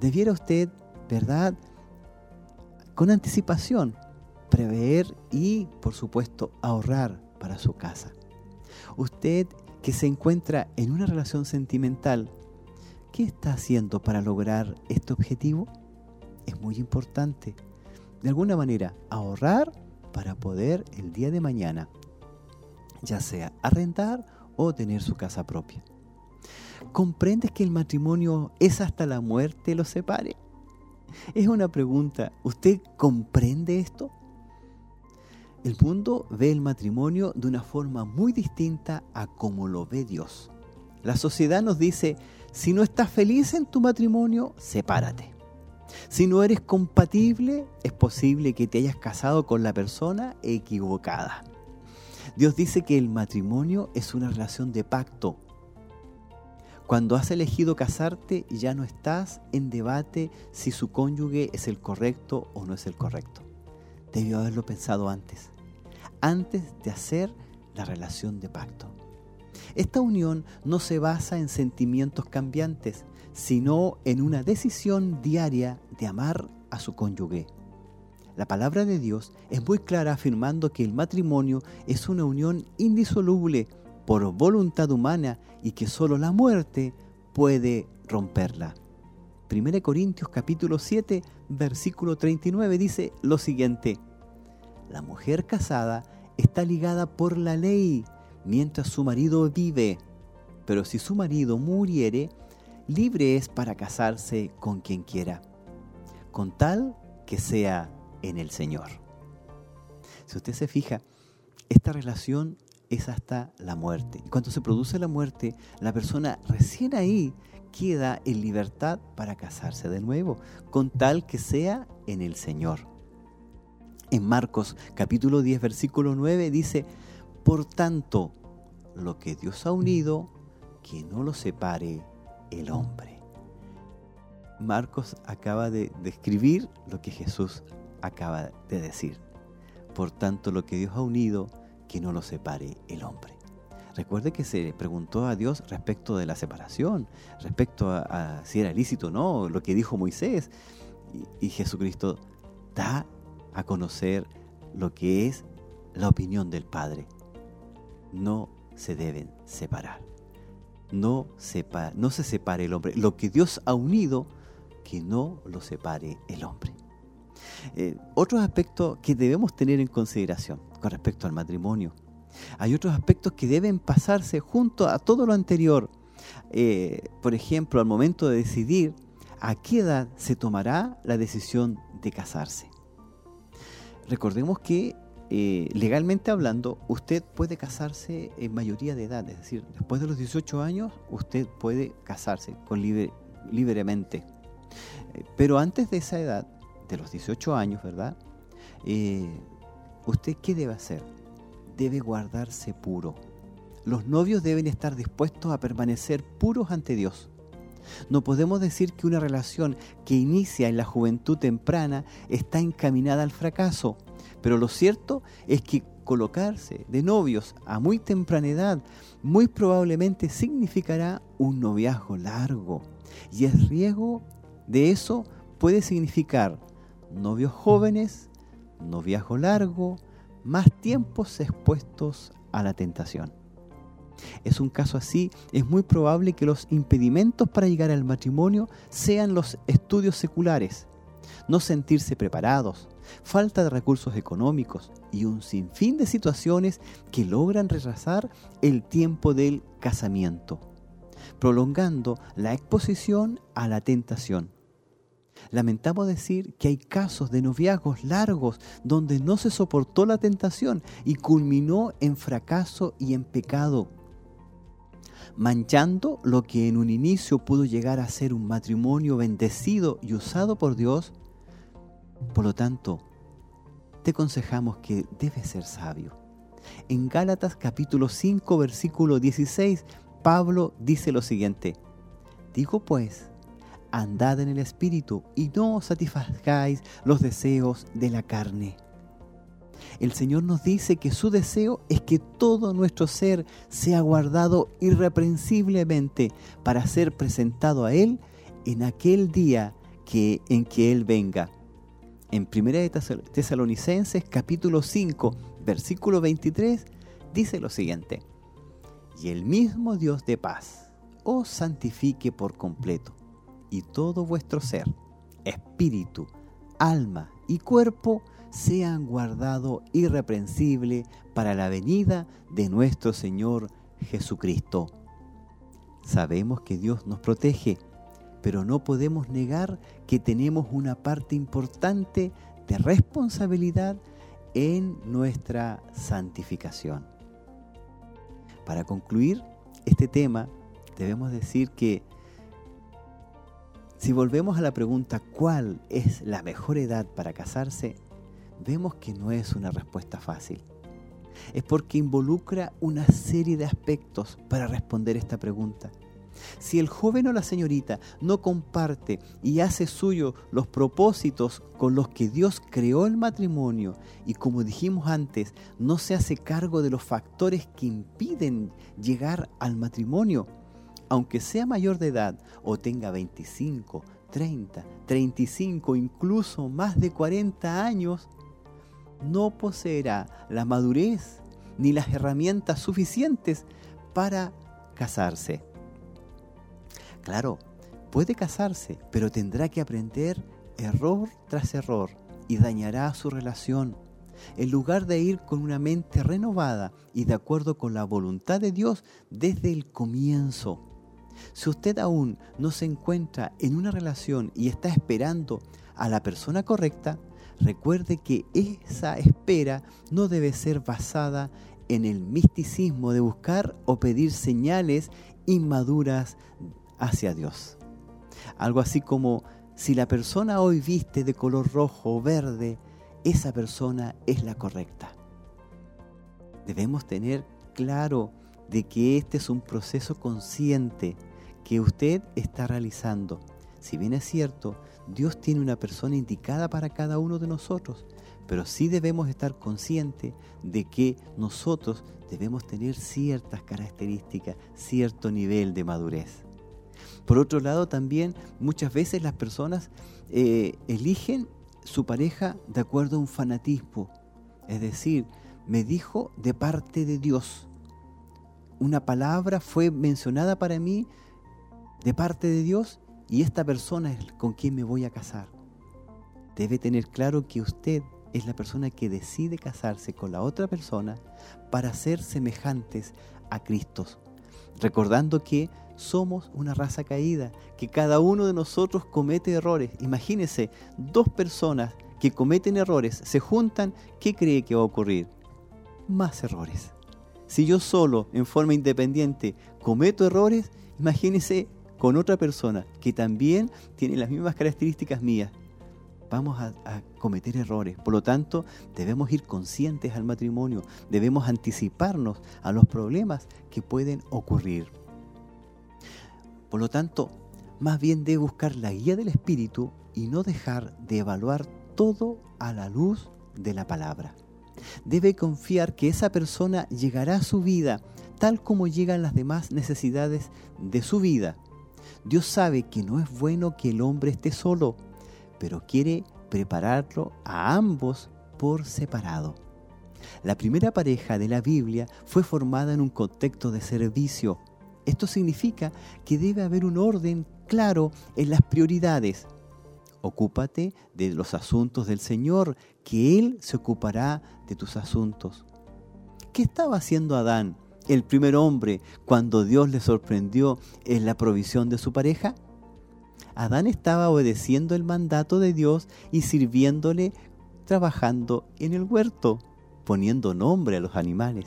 debiera usted, ¿verdad?, con anticipación, prever y, por supuesto, ahorrar para su casa. Usted que se encuentra en una relación sentimental, ¿qué está haciendo para lograr este objetivo? Es muy importante. De alguna manera, ahorrar para poder el día de mañana, ya sea arrendar o tener su casa propia. ¿Comprendes que el matrimonio es hasta la muerte lo separe? Es una pregunta. ¿Usted comprende esto? El mundo ve el matrimonio de una forma muy distinta a como lo ve Dios. La sociedad nos dice, si no estás feliz en tu matrimonio, sepárate. Si no eres compatible, es posible que te hayas casado con la persona equivocada. Dios dice que el matrimonio es una relación de pacto. Cuando has elegido casarte, ya no estás en debate si su cónyuge es el correcto o no es el correcto. Debió haberlo pensado antes antes de hacer la relación de pacto. Esta unión no se basa en sentimientos cambiantes, sino en una decisión diaria de amar a su cónyuge. La palabra de Dios es muy clara afirmando que el matrimonio es una unión indisoluble por voluntad humana y que solo la muerte puede romperla. 1 Corintios capítulo 7 versículo 39 dice lo siguiente, la mujer casada está ligada por la ley mientras su marido vive, pero si su marido muriere, libre es para casarse con quien quiera, con tal que sea en el Señor. Si usted se fija, esta relación es hasta la muerte. Y cuando se produce la muerte, la persona recién ahí queda en libertad para casarse de nuevo, con tal que sea en el Señor. En Marcos capítulo 10, versículo 9 dice, por tanto, lo que Dios ha unido, que no lo separe el hombre. Marcos acaba de describir lo que Jesús acaba de decir. Por tanto, lo que Dios ha unido, que no lo separe el hombre. Recuerde que se preguntó a Dios respecto de la separación, respecto a, si era lícito o no, lo que dijo Moisés. Y, y Jesucristo da a conocer lo que es la opinión del Padre. No se deben separar. No, sepa, no se separe el hombre. Lo que Dios ha unido, que no lo separe el hombre. Eh, otros aspectos que debemos tener en consideración con respecto al matrimonio. Hay otros aspectos que deben pasarse junto a todo lo anterior. Eh, por ejemplo, al momento de decidir a qué edad se tomará la decisión de casarse. Recordemos que eh, legalmente hablando, usted puede casarse en mayoría de edad, es decir, después de los 18 años, usted puede casarse con libre, libremente. pero antes de esa edad, de los 18 años, ¿verdad? Eh, ¿Usted qué debe hacer? Debe guardarse puro. Los novios deben estar dispuestos a permanecer puros ante Dios. No podemos decir que una relación que inicia en la juventud temprana está encaminada al fracaso, pero lo cierto es que colocarse de novios a muy temprana edad muy probablemente significará un noviazgo largo y el riesgo de eso puede significar novios jóvenes, noviazgo largo, más tiempos expuestos a la tentación. Es un caso así, es muy probable que los impedimentos para llegar al matrimonio sean los estudios seculares, no sentirse preparados, falta de recursos económicos y un sinfín de situaciones que logran retrasar el tiempo del casamiento, prolongando la exposición a la tentación. Lamentamos decir que hay casos de noviazgos largos donde no se soportó la tentación y culminó en fracaso y en pecado, manchando lo que en un inicio pudo llegar a ser un matrimonio bendecido y usado por Dios. Por lo tanto, te aconsejamos que debes ser sabio. En Gálatas capítulo 5 versículo 16, Pablo dice lo siguiente, digo pues, andad en el Espíritu y no satisfagáis los deseos de la carne. El Señor nos dice que su deseo es que todo nuestro ser sea guardado irreprensiblemente para ser presentado a Él en aquel día que, en que Él venga. En 1 Tesalonicenses capítulo 5, versículo 23, dice lo siguiente, y el mismo Dios de paz os santifique por completo y todo vuestro ser, espíritu, alma y cuerpo sean guardados irreprensible para la venida de nuestro Señor Jesucristo. Sabemos que Dios nos protege, pero no podemos negar que tenemos una parte importante de responsabilidad en nuestra santificación. Para concluir este tema, debemos decir que si volvemos a la pregunta ¿cuál es la mejor edad para casarse? Vemos que no es una respuesta fácil. Es porque involucra una serie de aspectos para responder esta pregunta. Si el joven o la señorita no comparte y hace suyo los propósitos con los que Dios creó el matrimonio y como dijimos antes, no se hace cargo de los factores que impiden llegar al matrimonio, aunque sea mayor de edad o tenga 25, 30, 35, incluso más de 40 años, no poseerá la madurez ni las herramientas suficientes para casarse. Claro, puede casarse, pero tendrá que aprender error tras error y dañará su relación. En lugar de ir con una mente renovada y de acuerdo con la voluntad de Dios desde el comienzo. Si usted aún no se encuentra en una relación y está esperando a la persona correcta, recuerde que esa espera no debe ser basada en el misticismo de buscar o pedir señales inmaduras hacia Dios. Algo así como si la persona hoy viste de color rojo o verde, esa persona es la correcta. Debemos tener claro de que este es un proceso consciente que usted está realizando. Si bien es cierto, Dios tiene una persona indicada para cada uno de nosotros, pero sí debemos estar conscientes de que nosotros debemos tener ciertas características, cierto nivel de madurez. Por otro lado, también muchas veces las personas eh, eligen su pareja de acuerdo a un fanatismo. Es decir, me dijo de parte de Dios. Una palabra fue mencionada para mí de parte de Dios y esta persona es con quien me voy a casar. Debe tener claro que usted es la persona que decide casarse con la otra persona para ser semejantes a Cristo. Recordando que somos una raza caída, que cada uno de nosotros comete errores. Imagínense, dos personas que cometen errores se juntan, ¿qué cree que va a ocurrir? Más errores. Si yo solo, en forma independiente, cometo errores, imagínense con otra persona que también tiene las mismas características mías. Vamos a, cometer errores. Por lo tanto, debemos ir conscientes al matrimonio, debemos anticiparnos a los problemas que pueden ocurrir. Por lo tanto, más bien debe buscar la guía del Espíritu y no dejar de evaluar todo a la luz de la palabra. Debe confiar que esa persona llegará a su vida tal como llegan las demás necesidades de su vida. Dios sabe que no es bueno que el hombre esté solo, pero quiere prepararlo a ambos por separado. La primera pareja de la Biblia fue formada en un contexto de servicio esto significa que debe haber un orden claro en las prioridades. Ocúpate de los asuntos del Señor, que Él se ocupará de tus asuntos. ¿Qué estaba haciendo Adán, el primer hombre, cuando Dios le sorprendió en la provisión de su pareja? Adán estaba obedeciendo el mandato de Dios y sirviéndole trabajando en el huerto, poniendo nombre a los animales.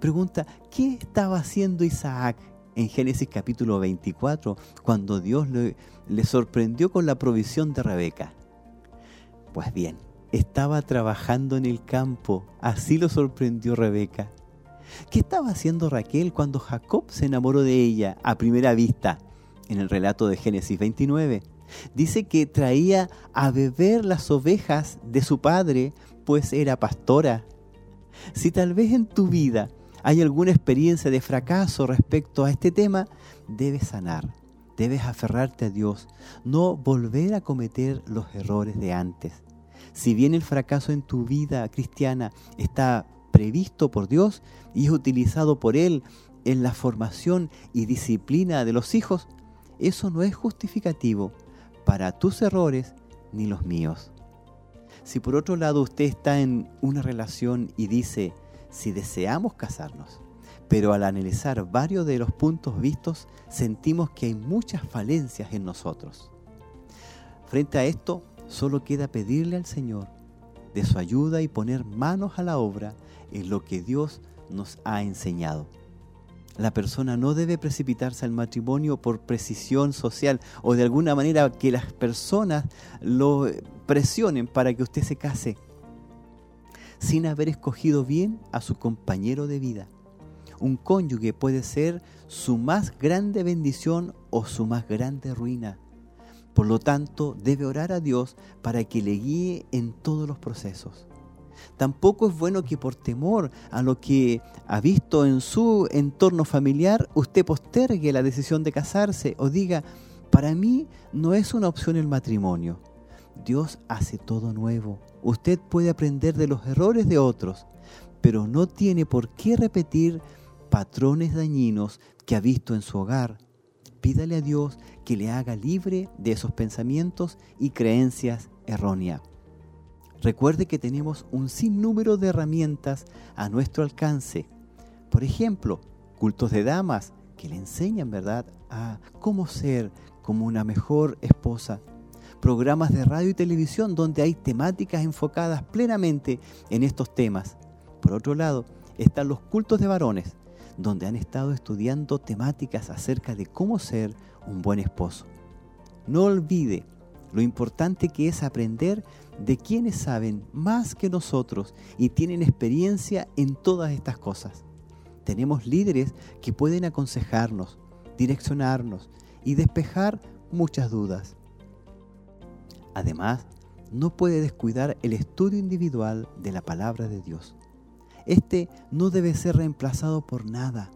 Pregunta, ¿qué estaba haciendo Isaac en Génesis capítulo 24 cuando Dios le, le sorprendió con la provisión de Rebeca? Pues bien, estaba trabajando en el campo, así lo sorprendió Rebeca. ¿Qué estaba haciendo Raquel cuando Jacob se enamoró de ella a primera vista? En el relato de Génesis 29. Dice que traía a beber las ovejas de su padre, pues era pastora. Si tal vez en tu vida hay alguna experiencia de fracaso respecto a este tema, debes sanar, debes aferrarte a Dios, no volver a cometer los errores de antes. Si bien el fracaso en tu vida cristiana está previsto por Dios y es utilizado por Él en la formación y disciplina de los hijos, eso no es justificativo para tus errores ni los míos. Si por otro lado usted está en una relación y dice, si deseamos casarnos, pero al analizar varios de los puntos vistos sentimos que hay muchas falencias en nosotros. Frente a esto, solo queda pedirle al Señor de su ayuda y poner manos a la obra en lo que Dios nos ha enseñado. La persona no debe precipitarse al matrimonio por precisión social o de alguna manera que las personas lo presionen para que usted se case sin haber escogido bien a su compañero de vida. un cónyuge puede ser su más grande bendición o su más grande ruina. Por lo tanto, debe orar a Dios para que le guíe en todos los procesos. Tampoco es bueno que por temor a lo que ha visto en su entorno familiar, usted postergue la decisión de casarse o diga, para mí no es una opción el matrimonio. Dios hace todo nuevo. Usted puede aprender de los errores de otros, pero no tiene por qué repetir patrones dañinos que ha visto en su hogar. Pídale a Dios que le haga libre de esos pensamientos y creencias erróneas. Recuerde que tenemos un sinnúmero de herramientas a nuestro alcance. Por ejemplo, cultos de damas que le enseñan, ¿verdad?, a cómo ser como una mejor esposa. Programas de radio y televisión donde hay temáticas enfocadas plenamente en estos temas. Por otro lado, están los cultos de varones, donde han estado estudiando temáticas acerca de cómo ser un buen esposo. No olvide lo importante que es aprender de quienes saben más que nosotros y tienen experiencia en todas estas cosas. Tenemos líderes que pueden aconsejarnos, direccionarnos y despejar muchas dudas. Además, no puede descuidar el estudio individual de la palabra de Dios. Este no debe ser reemplazado por nada.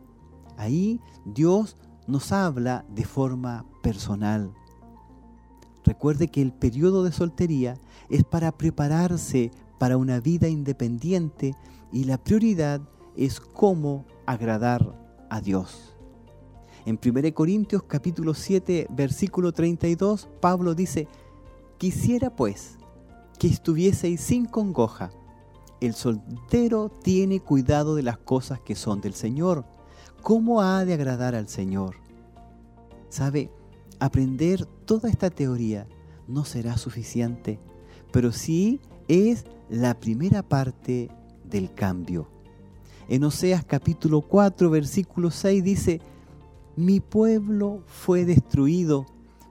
Ahí Dios nos habla de forma personal. Recuerde que el periodo de soltería es para prepararse para una vida independiente y la prioridad es cómo agradar a Dios. En 1 Corintios capítulo 7 versículo 32 Pablo dice, quisiera pues que estuvieseis sin congoja. El soltero tiene cuidado de las cosas que son del Señor. ¿Cómo ha de agradar al Señor? ¿Sabe? aprender toda esta teoría no será suficiente, pero sí es la primera parte del cambio. En Oseas capítulo 4, versículo 6 dice, mi pueblo fue destruido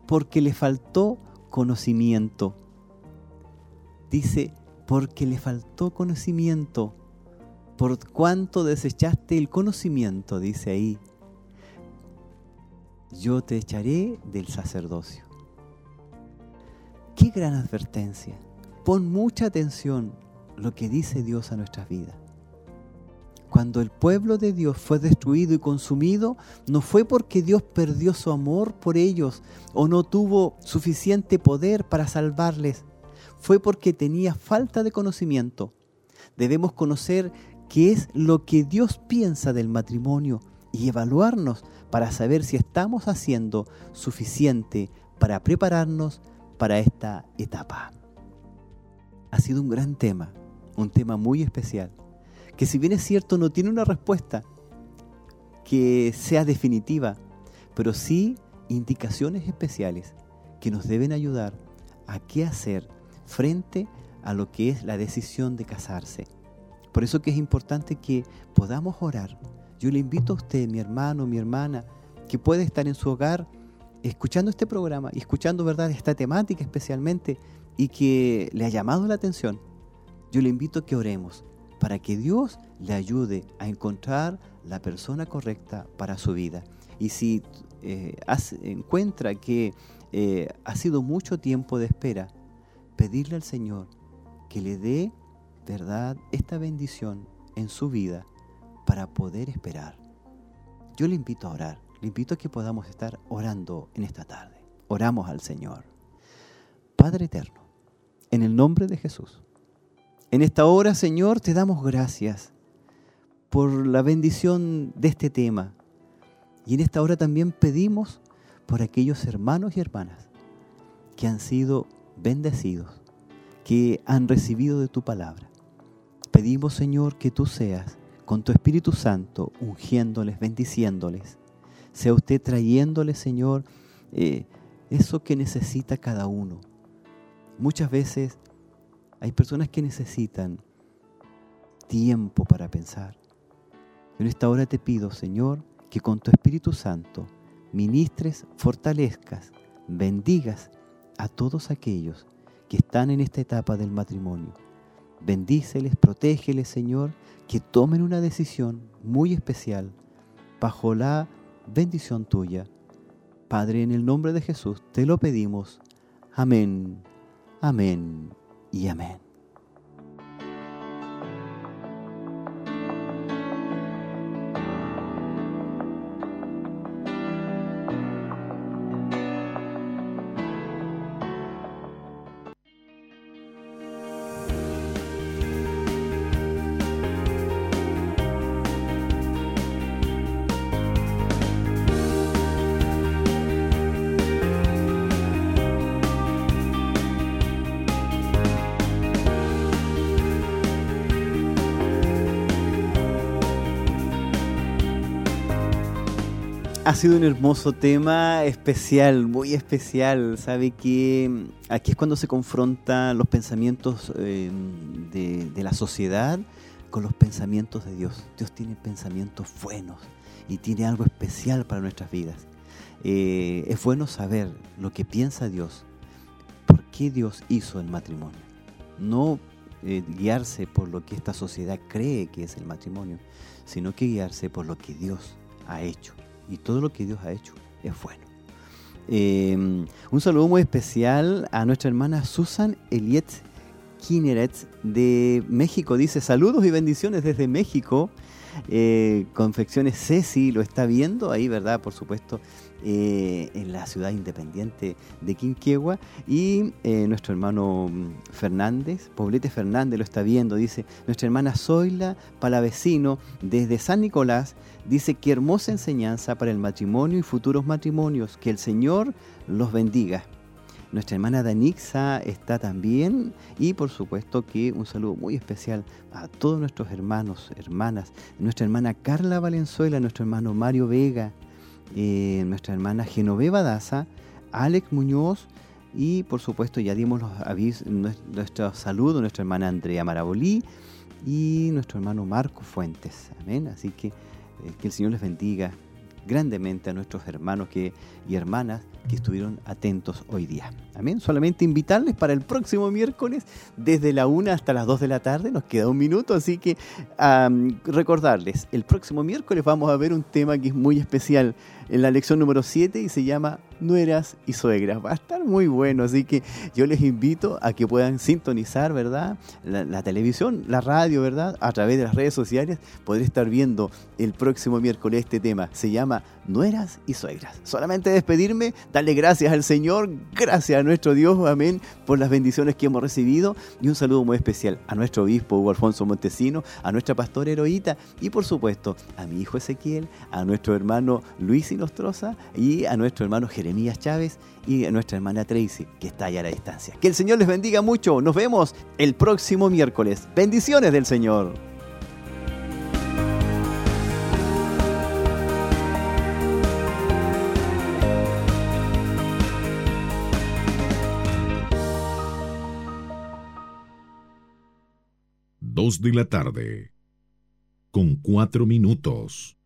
porque le faltó conocimiento. Dice, porque le faltó conocimiento. Por cuanto desechaste el conocimiento, dice ahí, yo te echaré del sacerdocio. Qué gran advertencia. Pon mucha atención lo que dice Dios a nuestras vidas. Cuando el pueblo de Dios fue destruido y consumido, no fue porque Dios perdió su amor por ellos o no tuvo suficiente poder para salvarles. Fue porque tenía falta de conocimiento. Debemos conocer qué es lo que Dios piensa del matrimonio y evaluarnos para saber si estamos haciendo suficiente para prepararnos para esta etapa. Ha sido un gran tema, un tema muy especial, que si bien es cierto no tiene una respuesta que sea definitiva, pero sí indicaciones especiales que nos deben ayudar a qué hacer frente a lo que es la decisión de casarse. Por eso que es importante que podamos orar yo le invito a usted, mi hermano, mi hermana, que puede estar en su hogar escuchando este programa escuchando verdad esta temática especialmente y que le ha llamado la atención. Yo le invito a que oremos para que Dios le ayude a encontrar la persona correcta para su vida. Y si eh, encuentra que eh, ha sido mucho tiempo de espera, pedirle al Señor que le dé, verdad, esta bendición en su vida para poder esperar. Yo le invito a orar, le invito a que podamos estar orando en esta tarde. Oramos al Señor. Padre eterno, en el nombre de Jesús, en esta hora, Señor, te damos gracias por la bendición de este tema. Y en esta hora también pedimos por aquellos hermanos y hermanas que han sido bendecidos, que han recibido de tu palabra. Pedimos, Señor, que tú seas con tu Espíritu Santo, ungiéndoles, bendiciéndoles. Sea usted trayéndoles, Señor, eh, eso que necesita cada uno. Muchas veces hay personas que necesitan tiempo para pensar. En esta hora te pido, Señor, que con tu Espíritu Santo ministres, fortalezcas, bendigas a todos aquellos que están en esta etapa del matrimonio. Bendíceles, protégeles, Señor, que tomen una decisión muy especial bajo la bendición tuya. Padre, en el nombre de Jesús te lo pedimos. Amén, amén y amén. Ha sido un hermoso tema especial, muy especial. Sabe que mm, aquí es cuando se confrontan los pensamientos eh, de, la sociedad con los pensamientos de Dios. Dios tiene pensamientos buenos y tiene algo especial para nuestras vidas. Eh, es bueno saber lo que piensa Dios, por qué Dios hizo el matrimonio. No eh, guiarse por lo que esta sociedad cree que es el matrimonio, sino que guiarse por lo que Dios ha hecho y todo lo que Dios ha hecho es bueno. Em, un saludo muy especial a nuestra hermana Susan Eliet Kineret de México. Dice saludos y bendiciones desde México. Eh, Confecciones Ceci lo está viendo ahí, ¿verdad? Por supuesto, eh, en la ciudad independiente de Quinquegua. Y eh, nuestro hermano mm, Fernández, Poblete Fernández lo está viendo. Dice, nuestra hermana Zoila Palavecino, desde San Nicolás, dice, qué hermosa enseñanza para el matrimonio y futuros matrimonios. Que el Señor los bendiga. Nuestra hermana Danixa está también y por supuesto que un saludo muy especial a todos nuestros hermanos, hermanas, nuestra hermana Carla Valenzuela, nuestro hermano Mario Vega, nuestra hermana Genoveva Daza, Alex Muñoz y por supuesto ya dimos los avisos, nuestro saludo, nuestra hermana Andrea Marabolí y nuestro hermano Marco Fuentes. Amén. Así que eh, que el Señor les bendiga grandemente a nuestros hermanos que, y hermanas que estuvieron atentos hoy día. Amén. Solamente invitarles para el próximo miércoles, desde la 1 hasta las 2 de la tarde, nos queda un minuto, así que recordarles, el próximo miércoles vamos a ver un tema que es muy especial en la lección número 7 y se llama Nueras y Suegras. Va a estar muy bueno, así que yo les invito a que puedan sintonizar, ¿verdad? La, televisión, la radio, ¿verdad? A través de las redes sociales, podré estar viendo el próximo miércoles este tema. Se llama Nueras y Suegras. Solamente despedirme, darle gracias al Señor, gracias a nuestro Dios, amén, por las bendiciones que hemos recibido y un saludo muy especial a nuestro obispo Hugo Alfonso Montesino, a nuestra pastora Heroíta y por supuesto a mi hijo Ezequiel, a nuestro hermano Luis Inostroza y a nuestro hermano Jeremías Chávez y a nuestra hermana Tracy, que está allá a la distancia. Que el Señor les bendiga mucho. Nos vemos el próximo miércoles. Bendiciones del Señor. De la tarde, con cuatro minutos.